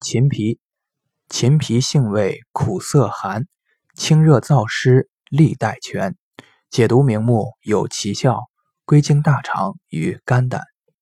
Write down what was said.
秦皮，秦皮性味苦涩寒，清热燥湿，利带泉。解毒明目有奇效，归经大肠与肝胆。